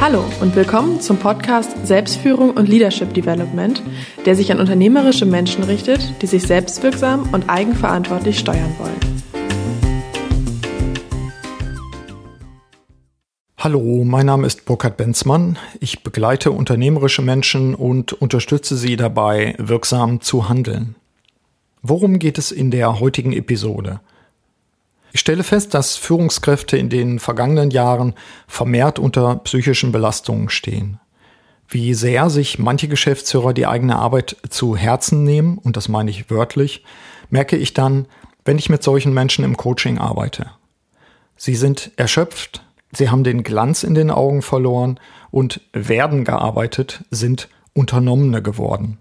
Hallo und willkommen zum Podcast Selbstführung und Leadership Development, der sich an unternehmerische Menschen richtet, die sich selbstwirksam und eigenverantwortlich steuern wollen. Hallo, mein Name ist Burkhard Benzmann. Ich begleite unternehmerische Menschen und unterstütze sie dabei, wirksam zu handeln. Worum geht es in der heutigen Episode? Ich stelle fest, dass Führungskräfte in den vergangenen Jahren vermehrt unter psychischen Belastungen stehen. Wie sehr sich manche Geschäftsführer die eigene Arbeit zu Herzen nehmen, und das meine ich wörtlich, merke ich dann, wenn ich mit solchen Menschen im Coaching arbeite. Sie sind erschöpft, sie haben den Glanz in den Augen verloren und werden gearbeitet, sind Unternommene geworden.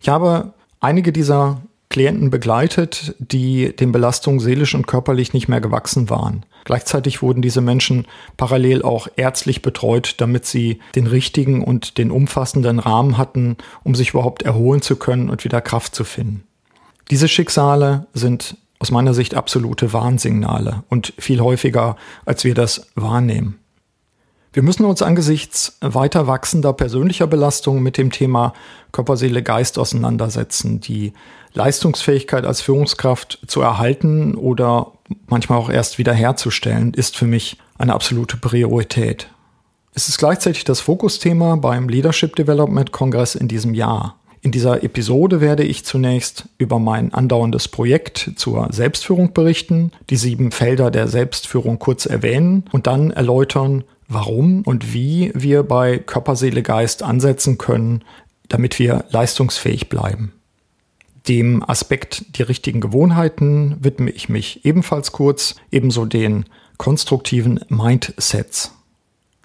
Ich habe einige dieser Klienten begleitet, die den Belastungen seelisch und körperlich nicht mehr gewachsen waren. Gleichzeitig wurden diese Menschen parallel auch ärztlich betreut, damit sie den richtigen und den umfassenden Rahmen hatten, um sich überhaupt erholen zu können und wieder Kraft zu finden. Diese Schicksale sind aus meiner Sicht absolute Warnsignale und viel häufiger, als wir das wahrnehmen. Wir müssen uns angesichts weiter wachsender persönlicher Belastungen mit dem Thema Körper, Seele, Geist auseinandersetzen, die Leistungsfähigkeit als Führungskraft zu erhalten oder manchmal auch erst wiederherzustellen, ist für mich eine absolute Priorität. Es ist gleichzeitig das Fokusthema beim Leadership Development Kongress in diesem Jahr. In dieser Episode werde ich zunächst über mein andauerndes Projekt zur Selbstführung berichten, die sieben Felder der Selbstführung kurz erwähnen und dann erläutern, warum und wie wir bei Körper, Seele, Geist ansetzen können, damit wir leistungsfähig bleiben. Dem Aspekt die richtigen Gewohnheiten widme ich mich ebenfalls kurz, ebenso den konstruktiven Mindsets.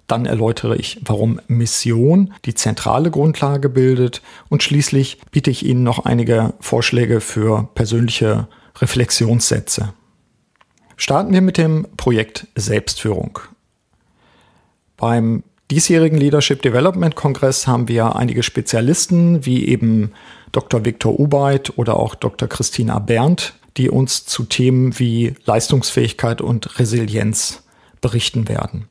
Dann erläutere ich, warum Mission die zentrale Grundlage bildet und schließlich biete ich Ihnen noch einige Vorschläge für persönliche Reflexionssätze. Starten wir mit dem Projekt Selbstführung. Beim diesjährigen Leadership Development Kongress haben wir einige Spezialisten wie eben Dr. Viktor Ubeit oder auch Dr. Christina Berndt, die uns zu Themen wie Leistungsfähigkeit und Resilienz berichten werden.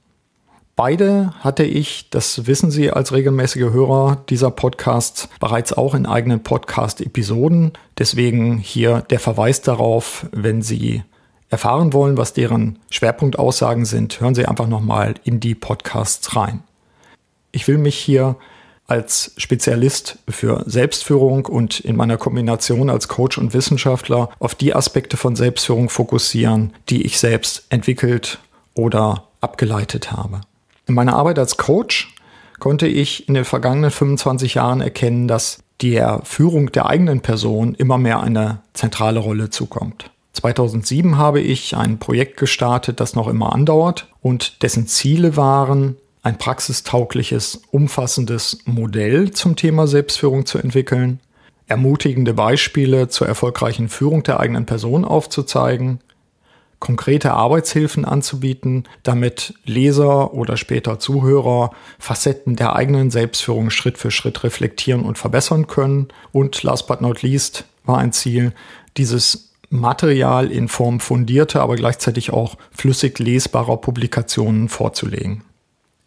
Beide hatte ich, das wissen Sie als regelmäßige Hörer dieser Podcasts, bereits auch in eigenen Podcast-Episoden. Deswegen hier der Verweis darauf, wenn Sie erfahren wollen, was deren Schwerpunktaussagen sind, hören Sie einfach nochmal in die Podcasts rein. Ich will mich hier als Spezialist für Selbstführung und in meiner Kombination als Coach und Wissenschaftler auf die Aspekte von Selbstführung fokussieren, die ich selbst entwickelt oder abgeleitet habe. In meiner Arbeit als Coach konnte ich in den vergangenen 25 Jahren erkennen, dass der Führung der eigenen Person immer mehr eine zentrale Rolle zukommt. 2007 habe ich ein Projekt gestartet, das noch immer andauert und dessen Ziele waren, ein praxistaugliches, umfassendes Modell zum Thema Selbstführung zu entwickeln, ermutigende Beispiele zur erfolgreichen Führung der eigenen Person aufzuzeigen, konkrete Arbeitshilfen anzubieten, damit Leser oder später Zuhörer Facetten der eigenen Selbstführung Schritt für Schritt reflektieren und verbessern können. Und last but not least war ein Ziel, dieses Material in Form fundierter, aber gleichzeitig auch flüssig lesbarer Publikationen vorzulegen.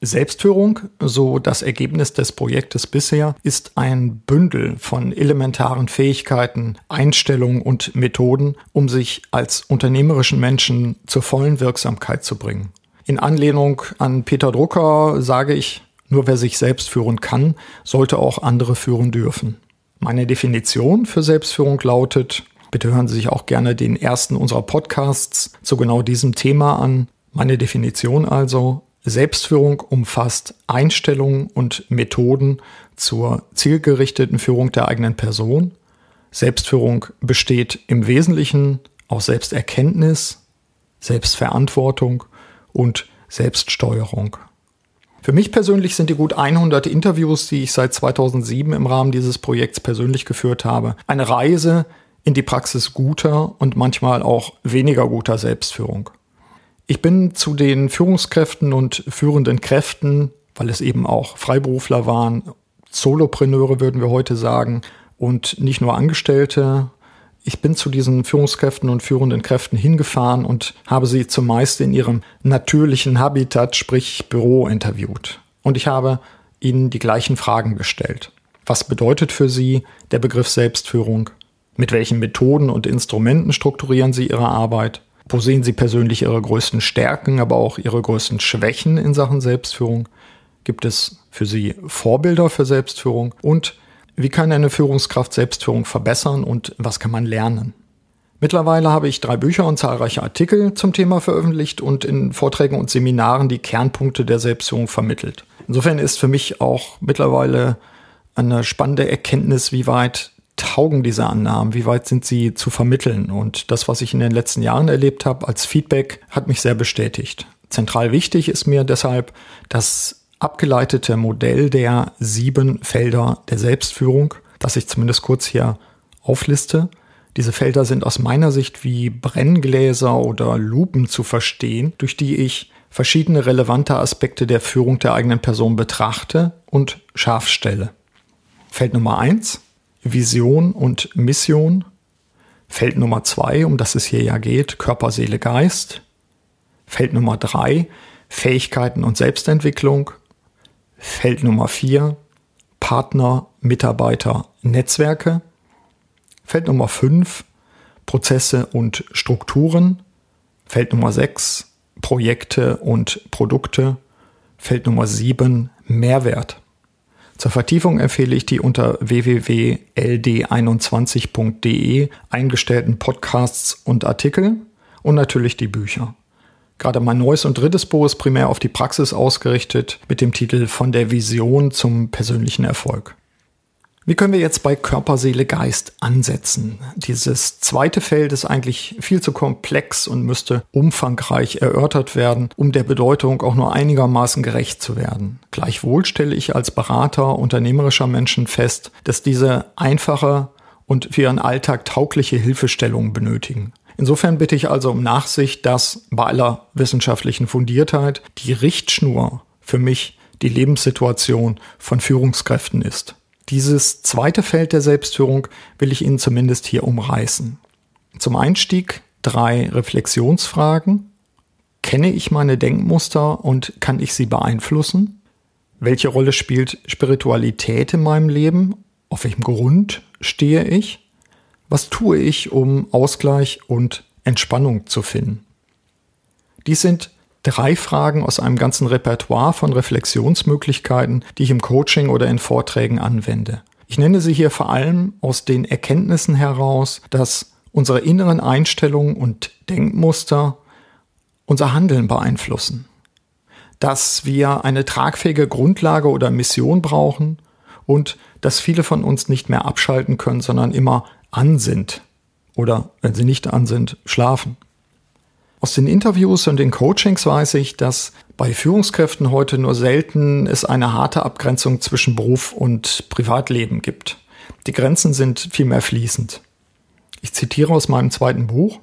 Selbstführung, so das Ergebnis des Projektes bisher, ist ein Bündel von elementaren Fähigkeiten, Einstellungen und Methoden, um sich als unternehmerischen Menschen zur vollen Wirksamkeit zu bringen. In Anlehnung an Peter Drucker sage ich, nur wer sich selbst führen kann, sollte auch andere führen dürfen. Meine Definition für Selbstführung lautet, Bitte hören Sie sich auch gerne den ersten unserer Podcasts zu genau diesem Thema an. Meine Definition also, Selbstführung umfasst Einstellungen und Methoden zur zielgerichteten Führung der eigenen Person. Selbstführung besteht im Wesentlichen aus Selbsterkenntnis, Selbstverantwortung und Selbststeuerung. Für mich persönlich sind die gut 100 Interviews, die ich seit 2007 im Rahmen dieses Projekts persönlich geführt habe, eine Reise in die Praxis guter und manchmal auch weniger guter Selbstführung. Ich bin zu den Führungskräften und führenden Kräften, weil es eben auch Freiberufler waren, Solopreneure würden wir heute sagen, und nicht nur Angestellte. Ich bin zu diesen Führungskräften und führenden Kräften hingefahren und habe sie zumeist in ihrem natürlichen Habitat, sprich Büro, interviewt. und ich habe ihnen die gleichen Fragen gestellt. Was bedeutet für sie der Begriff Selbstführung? Mit welchen Methoden und Instrumenten strukturieren sie ihre Arbeit? Wo sehen Sie persönlich Ihre größten Stärken, aber auch Ihre größten Schwächen in Sachen Selbstführung? Gibt es für Sie Vorbilder für Selbstführung? Und wie kann eine Führungskraft Selbstführung verbessern und was kann man lernen? Mittlerweile habe ich drei Bücher und zahlreiche Artikel zum Thema veröffentlicht und in Vorträgen und Seminaren die Kernpunkte der Selbstführung vermittelt. Insofern ist für mich auch mittlerweile eine spannende Erkenntnis, wie weit taugen diese Annahmen, wie weit sind sie zu vermitteln. Und das, was ich in den letzten Jahren erlebt habe als Feedback, hat mich sehr bestätigt. Zentral wichtig ist mir deshalb das abgeleitete Modell der sieben Felder der Selbstführung, das ich zumindest kurz hier aufliste. Diese Felder sind aus meiner Sicht wie Brenngläser oder Lupen zu verstehen, durch die ich verschiedene relevante Aspekte der Führung der eigenen Person betrachte und scharf stelle. Feld Nummer eins Vision und Mission. Feld Nummer zwei, um das es hier ja geht, Körper, Seele, Geist. Feld Nummer drei, Fähigkeiten und Selbstentwicklung. Feld Nummer vier, Partner, Mitarbeiter, Netzwerke. Feld Nummer fünf, Prozesse und Strukturen. Feld Nummer sechs, Projekte und Produkte. Feld Nummer sieben, Mehrwert. Zur Vertiefung empfehle ich die unter www.ld21.de eingestellten Podcasts und Artikel und natürlich die Bücher. Gerade mein neues und drittes Buch ist primär auf die Praxis ausgerichtet mit dem Titel Von der Vision zum persönlichen Erfolg. Wie können wir jetzt bei Körper, Seele, Geist ansetzen? Dieses zweite Feld ist eigentlich viel zu komplex und müsste umfangreich erörtert werden, um der Bedeutung auch nur einigermaßen gerecht zu werden. Gleichwohl stelle ich als Berater unternehmerischer Menschen fest, dass diese einfache und für ihren Alltag taugliche Hilfestellungen benötigen. Insofern bitte ich also um Nachsicht, dass bei aller wissenschaftlichen Fundiertheit die Richtschnur für mich die Lebenssituation von Führungskräften ist. Dieses zweite Feld der Selbstführung will ich Ihnen zumindest hier umreißen. Zum Einstieg drei Reflexionsfragen. Kenne ich meine Denkmuster und kann ich sie beeinflussen? Welche Rolle spielt Spiritualität in meinem Leben? Auf welchem Grund stehe ich? Was tue ich, um Ausgleich und Entspannung zu finden? Dies sind drei Fragen aus einem ganzen Repertoire von Reflexionsmöglichkeiten, die ich im Coaching oder in Vorträgen anwende. Ich nenne sie hier vor allem aus den Erkenntnissen heraus, dass unsere inneren Einstellungen und Denkmuster unser Handeln beeinflussen. Dass wir eine tragfähige Grundlage oder Mission brauchen und dass viele von uns nicht mehr abschalten können, sondern immer an sind oder, wenn sie nicht an sind, schlafen. Aus den Interviews und den Coachings weiß ich, dass bei Führungskräften heute nur selten es eine harte Abgrenzung zwischen Beruf und Privatleben gibt. Die Grenzen sind vielmehr fließend. Ich zitiere aus meinem zweiten Buch.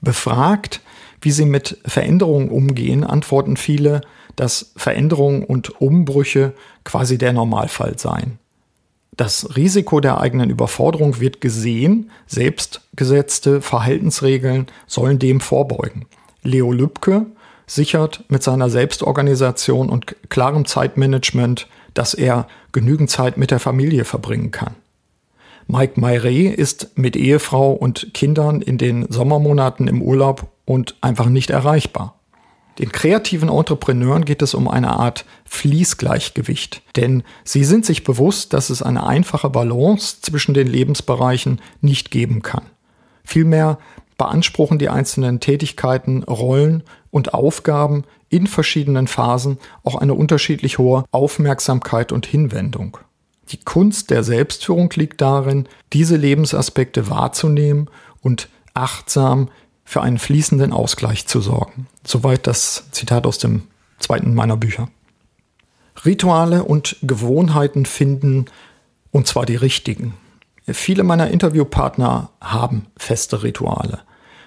Befragt, wie sie mit Veränderungen umgehen, antworten viele, dass Veränderungen und Umbrüche quasi der Normalfall seien. Das Risiko der eigenen Überforderung wird gesehen, selbstgesetzte Verhaltensregeln sollen dem vorbeugen. Leo Lübke sichert mit seiner Selbstorganisation und klarem Zeitmanagement, dass er genügend Zeit mit der Familie verbringen kann. Mike Mayre ist mit Ehefrau und Kindern in den Sommermonaten im Urlaub und einfach nicht erreichbar. Den kreativen Entrepreneuren geht es um eine Art Fließgleichgewicht, denn sie sind sich bewusst, dass es eine einfache Balance zwischen den Lebensbereichen nicht geben kann. Vielmehr beanspruchen die einzelnen Tätigkeiten, Rollen und Aufgaben in verschiedenen Phasen auch eine unterschiedlich hohe Aufmerksamkeit und Hinwendung. Die Kunst der Selbstführung liegt darin, diese Lebensaspekte wahrzunehmen und achtsam für einen fließenden Ausgleich zu sorgen. Soweit das Zitat aus dem zweiten meiner Bücher. Rituale und Gewohnheiten finden, und zwar die richtigen. Viele meiner Interviewpartner haben feste Rituale.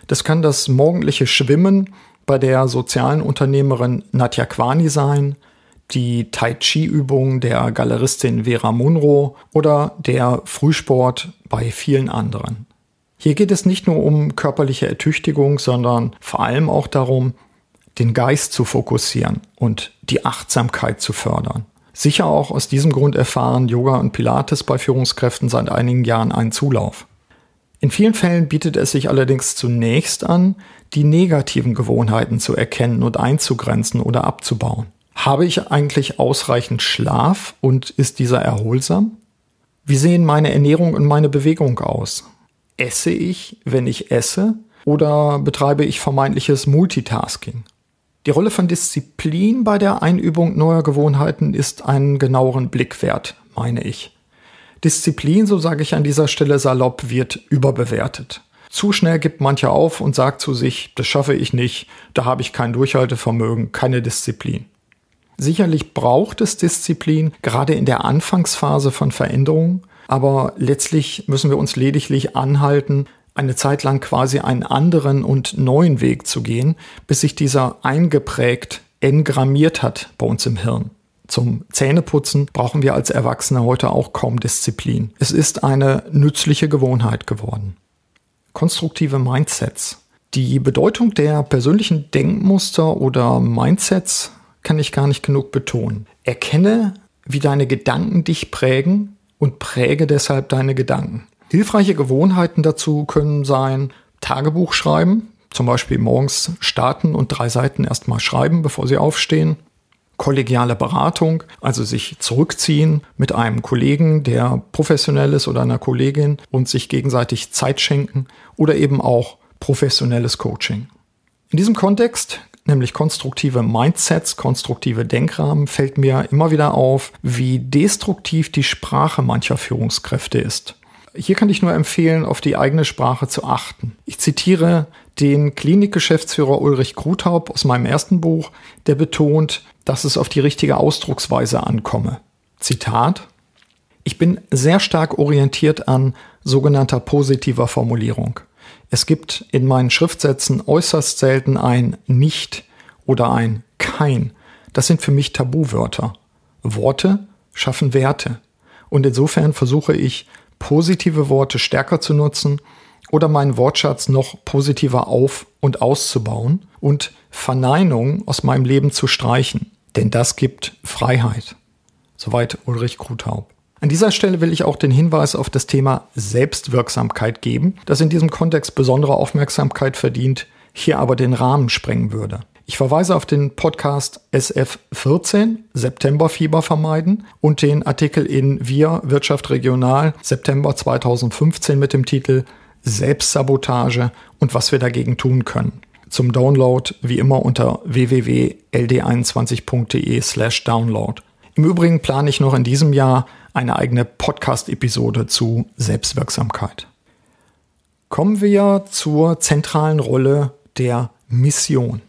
Das kann das morgendliche Schwimmen bei der sozialen Unternehmerin Nadja Kwani sein, die Tai Chi-Übung der Galeristin Vera Munro oder der Frühsport bei vielen anderen. Hier geht es nicht nur um körperliche Ertüchtigung, sondern vor allem auch darum, den Geist zu fokussieren und die Achtsamkeit zu fördern. Sicher auch aus diesem Grund erfahren Yoga und Pilates bei Führungskräften seit einigen Jahren einen Zulauf. In vielen Fällen bietet es sich allerdings zunächst an, die negativen Gewohnheiten zu erkennen und einzugrenzen oder abzubauen. Habe ich eigentlich ausreichend Schlaf und ist dieser erholsam? Wie sehen meine Ernährung und meine Bewegung aus? Esse ich, wenn ich esse, oder betreibe ich vermeintliches Multitasking? Die Rolle von Disziplin bei der Einübung neuer Gewohnheiten ist einen genaueren Blick wert, meine ich. Disziplin, so sage ich an dieser Stelle salopp, wird überbewertet. Zu schnell gibt mancher auf und sagt zu sich, das schaffe ich nicht, da habe ich kein Durchhaltevermögen, keine Disziplin. Sicherlich braucht es Disziplin, gerade in der Anfangsphase von Veränderungen, aber letztlich müssen wir uns lediglich anhalten, eine Zeit lang quasi einen anderen und neuen Weg zu gehen, bis sich dieser eingeprägt, engrammiert hat bei uns im Hirn. Zum Zähneputzen brauchen wir als Erwachsene heute auch kaum Disziplin. Es ist eine nützliche Gewohnheit geworden. Konstruktive Mindsets. Die Bedeutung der persönlichen Denkmuster oder Mindsets kann ich gar nicht genug betonen. Erkenne, wie deine Gedanken dich prägen und präge deshalb deine Gedanken. Hilfreiche Gewohnheiten dazu können sein, Tagebuch schreiben, zum Beispiel morgens starten und drei Seiten erstmal schreiben, bevor sie aufstehen. Kollegiale Beratung, also sich zurückziehen mit einem Kollegen, der professionell ist oder einer Kollegin und sich gegenseitig Zeit schenken oder eben auch professionelles Coaching. In diesem Kontext, nämlich konstruktive Mindsets, konstruktive Denkrahmen, fällt mir immer wieder auf, wie destruktiv die Sprache mancher Führungskräfte ist. Hier kann ich nur empfehlen, auf die eigene Sprache zu achten. Ich zitiere den Klinikgeschäftsführer Ulrich Krutaub aus meinem ersten Buch, der betont, dass es auf die richtige Ausdrucksweise ankomme. Zitat Ich bin sehr stark orientiert an sogenannter positiver Formulierung. Es gibt in meinen Schriftsätzen äußerst selten ein nicht oder ein kein. Das sind für mich Tabuwörter. Worte schaffen Werte. Und insofern versuche ich positive Worte stärker zu nutzen oder meinen Wortschatz noch positiver auf- und auszubauen und Verneinung aus meinem Leben zu streichen. Denn das gibt Freiheit. Soweit Ulrich Krutaub. An dieser Stelle will ich auch den Hinweis auf das Thema Selbstwirksamkeit geben, das in diesem Kontext besondere Aufmerksamkeit verdient, hier aber den Rahmen sprengen würde. Ich verweise auf den Podcast SF14 Septemberfieber vermeiden und den Artikel in Wir Wirtschaft Regional September 2015 mit dem Titel Selbstsabotage und was wir dagegen tun können. Zum Download wie immer unter www.ld21.de slash download. Im Übrigen plane ich noch in diesem Jahr eine eigene Podcast-Episode zu Selbstwirksamkeit. Kommen wir zur zentralen Rolle der Mission.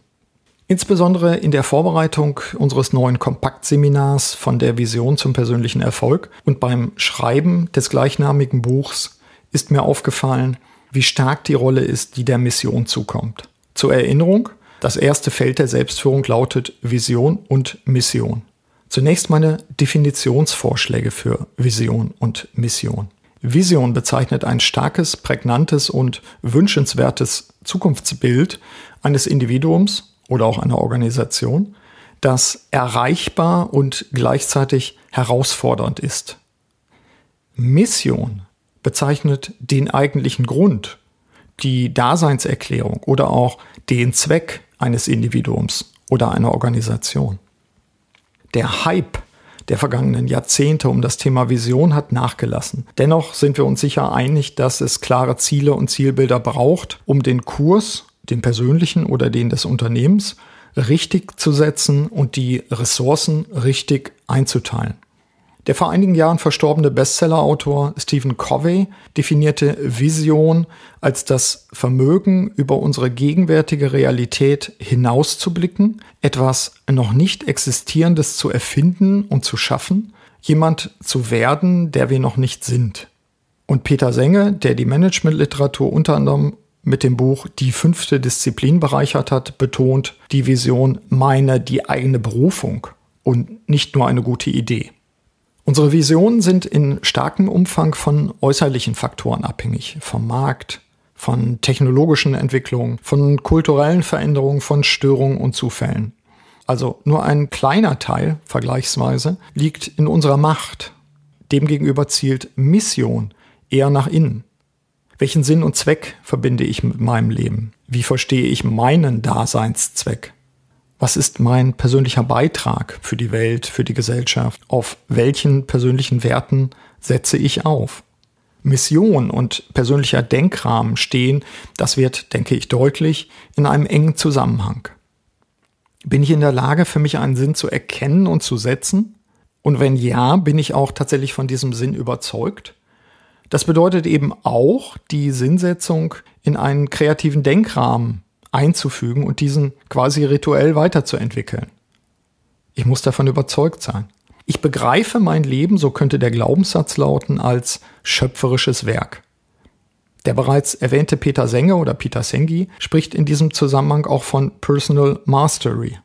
Insbesondere in der Vorbereitung unseres neuen Kompaktseminars von der Vision zum persönlichen Erfolg und beim Schreiben des gleichnamigen Buchs ist mir aufgefallen, wie stark die Rolle ist, die der Mission zukommt. Zur Erinnerung, das erste Feld der Selbstführung lautet Vision und Mission. Zunächst meine Definitionsvorschläge für Vision und Mission. Vision bezeichnet ein starkes, prägnantes und wünschenswertes Zukunftsbild eines Individuums oder auch einer Organisation, das erreichbar und gleichzeitig herausfordernd ist. Mission bezeichnet den eigentlichen Grund, die Daseinserklärung oder auch den Zweck eines Individuums oder einer Organisation. Der Hype der vergangenen Jahrzehnte um das Thema Vision hat nachgelassen. Dennoch sind wir uns sicher einig, dass es klare Ziele und Zielbilder braucht, um den Kurs den persönlichen oder den des Unternehmens, richtig zu setzen und die Ressourcen richtig einzuteilen. Der vor einigen Jahren verstorbene Bestsellerautor Stephen Covey definierte Vision als das Vermögen, über unsere gegenwärtige Realität hinauszublicken, etwas noch nicht Existierendes zu erfinden und zu schaffen, jemand zu werden, der wir noch nicht sind. Und Peter Senge, der die Managementliteratur unter anderem mit dem Buch Die fünfte Disziplin bereichert hat, betont die Vision meine die eigene Berufung und nicht nur eine gute Idee. Unsere Visionen sind in starkem Umfang von äußerlichen Faktoren abhängig, vom Markt, von technologischen Entwicklungen, von kulturellen Veränderungen, von Störungen und Zufällen. also nur ein kleiner Teil vergleichsweise, liegt in unserer Macht. Demgegenüber zielt Mission eher nach innen. Welchen Sinn und Zweck verbinde ich mit meinem Leben? Wie verstehe ich meinen Daseinszweck? Was ist mein persönlicher Beitrag für die Welt, für die Gesellschaft? Auf welchen persönlichen Werten setze ich auf? Mission und persönlicher Denkrahmen stehen, das wird, denke ich, deutlich, in einem engen Zusammenhang. Bin ich in der Lage, für mich einen Sinn zu erkennen und zu setzen? Und wenn ja, bin ich auch tatsächlich von diesem Sinn überzeugt? Das bedeutet eben auch, die Sinnsetzung in einen kreativen Denkrahmen einzufügen und diesen quasi rituell weiterzuentwickeln. Ich muss davon überzeugt sein. Ich begreife mein Leben, so könnte der Glaubenssatz lauten, als schöpferisches Werk. Der bereits erwähnte Peter Senge oder Peter Sengi spricht in diesem Zusammenhang auch von Personal Mastery.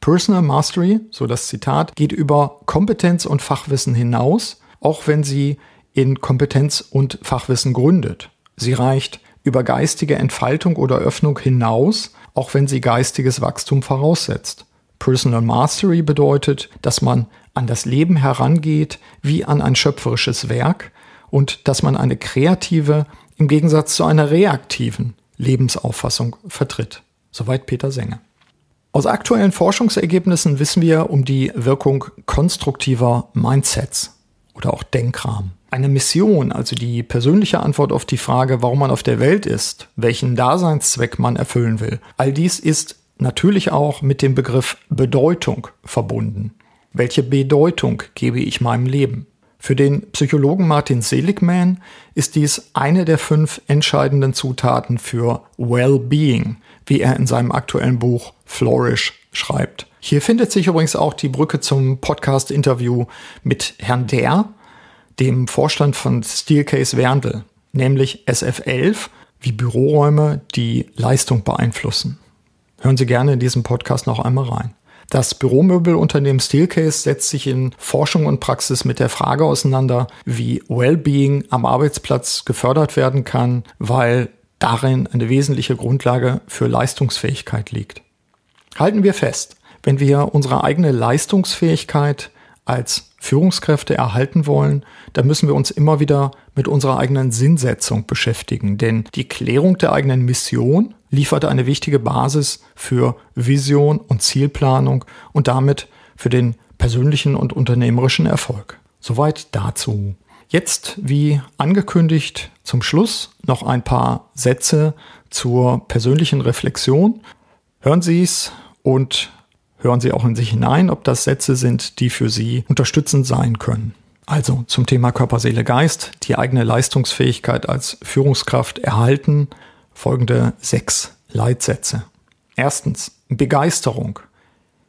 Personal Mastery, so das Zitat, geht über Kompetenz und Fachwissen hinaus, auch wenn sie in Kompetenz und Fachwissen gründet. Sie reicht über geistige Entfaltung oder Öffnung hinaus, auch wenn sie geistiges Wachstum voraussetzt. Personal Mastery bedeutet, dass man an das Leben herangeht wie an ein schöpferisches Werk und dass man eine kreative im Gegensatz zu einer reaktiven Lebensauffassung vertritt. Soweit Peter Senge. Aus aktuellen Forschungsergebnissen wissen wir um die Wirkung konstruktiver Mindsets oder auch Denkrahmen. Eine Mission, also die persönliche Antwort auf die Frage, warum man auf der Welt ist, welchen Daseinszweck man erfüllen will, all dies ist natürlich auch mit dem Begriff Bedeutung verbunden. Welche Bedeutung gebe ich meinem Leben? Für den Psychologen Martin Seligman ist dies eine der fünf entscheidenden Zutaten für Well-Being, wie er in seinem aktuellen Buch Flourish schreibt. Hier findet sich übrigens auch die Brücke zum Podcast-Interview mit Herrn Der, dem Vorstand von Steelcase Werndl, nämlich SF11, wie Büroräume die Leistung beeinflussen. Hören Sie gerne in diesem Podcast noch einmal rein. Das Büromöbelunternehmen Steelcase setzt sich in Forschung und Praxis mit der Frage auseinander, wie Wellbeing am Arbeitsplatz gefördert werden kann, weil darin eine wesentliche Grundlage für Leistungsfähigkeit liegt. Halten wir fest, wenn wir unsere eigene Leistungsfähigkeit als Führungskräfte erhalten wollen, dann müssen wir uns immer wieder mit unserer eigenen Sinnsetzung beschäftigen. Denn die Klärung der eigenen Mission liefert eine wichtige Basis für Vision und Zielplanung und damit für den persönlichen und unternehmerischen Erfolg. Soweit dazu. Jetzt, wie angekündigt, zum Schluss noch ein paar Sätze zur persönlichen Reflexion. Hören Sie es und hören Sie auch in sich hinein, ob das Sätze sind, die für Sie unterstützend sein können. Also zum Thema Körper, Seele, Geist, die eigene Leistungsfähigkeit als Führungskraft erhalten, folgende sechs Leitsätze. Erstens, Begeisterung.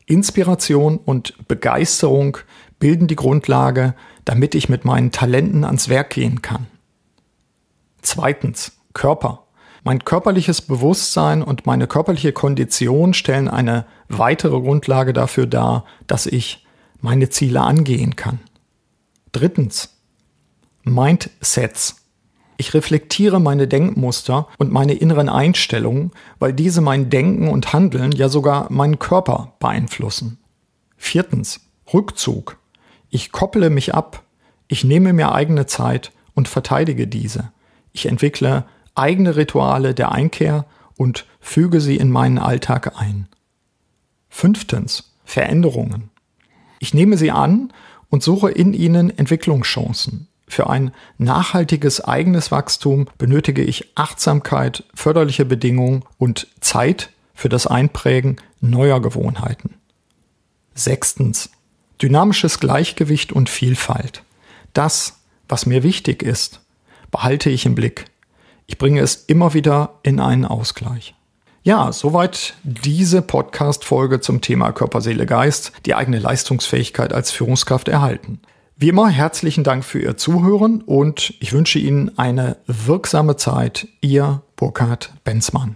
Inspiration und Begeisterung bilden die Grundlage, damit ich mit meinen Talenten ans Werk gehen kann. Zweitens, Körper. Mein körperliches Bewusstsein und meine körperliche Kondition stellen eine weitere Grundlage dafür dar, dass ich meine Ziele angehen kann. Drittens. Mindsets. Ich reflektiere meine Denkmuster und meine inneren Einstellungen, weil diese mein Denken und Handeln ja sogar meinen Körper beeinflussen. Viertens. Rückzug. Ich kopple mich ab. Ich nehme mir eigene Zeit und verteidige diese. Ich entwickle eigene Rituale der Einkehr und füge sie in meinen Alltag ein. Fünftens. Veränderungen. Ich nehme sie an und suche in ihnen Entwicklungschancen. Für ein nachhaltiges eigenes Wachstum benötige ich Achtsamkeit, förderliche Bedingungen und Zeit für das Einprägen neuer Gewohnheiten. Sechstens. Dynamisches Gleichgewicht und Vielfalt. Das, was mir wichtig ist, behalte ich im Blick. Ich bringe es immer wieder in einen Ausgleich. Ja, soweit diese Podcast-Folge zum Thema Körper, Seele, Geist, die eigene Leistungsfähigkeit als Führungskraft erhalten. Wie immer herzlichen Dank für Ihr Zuhören und ich wünsche Ihnen eine wirksame Zeit. Ihr Burkhard Benzmann.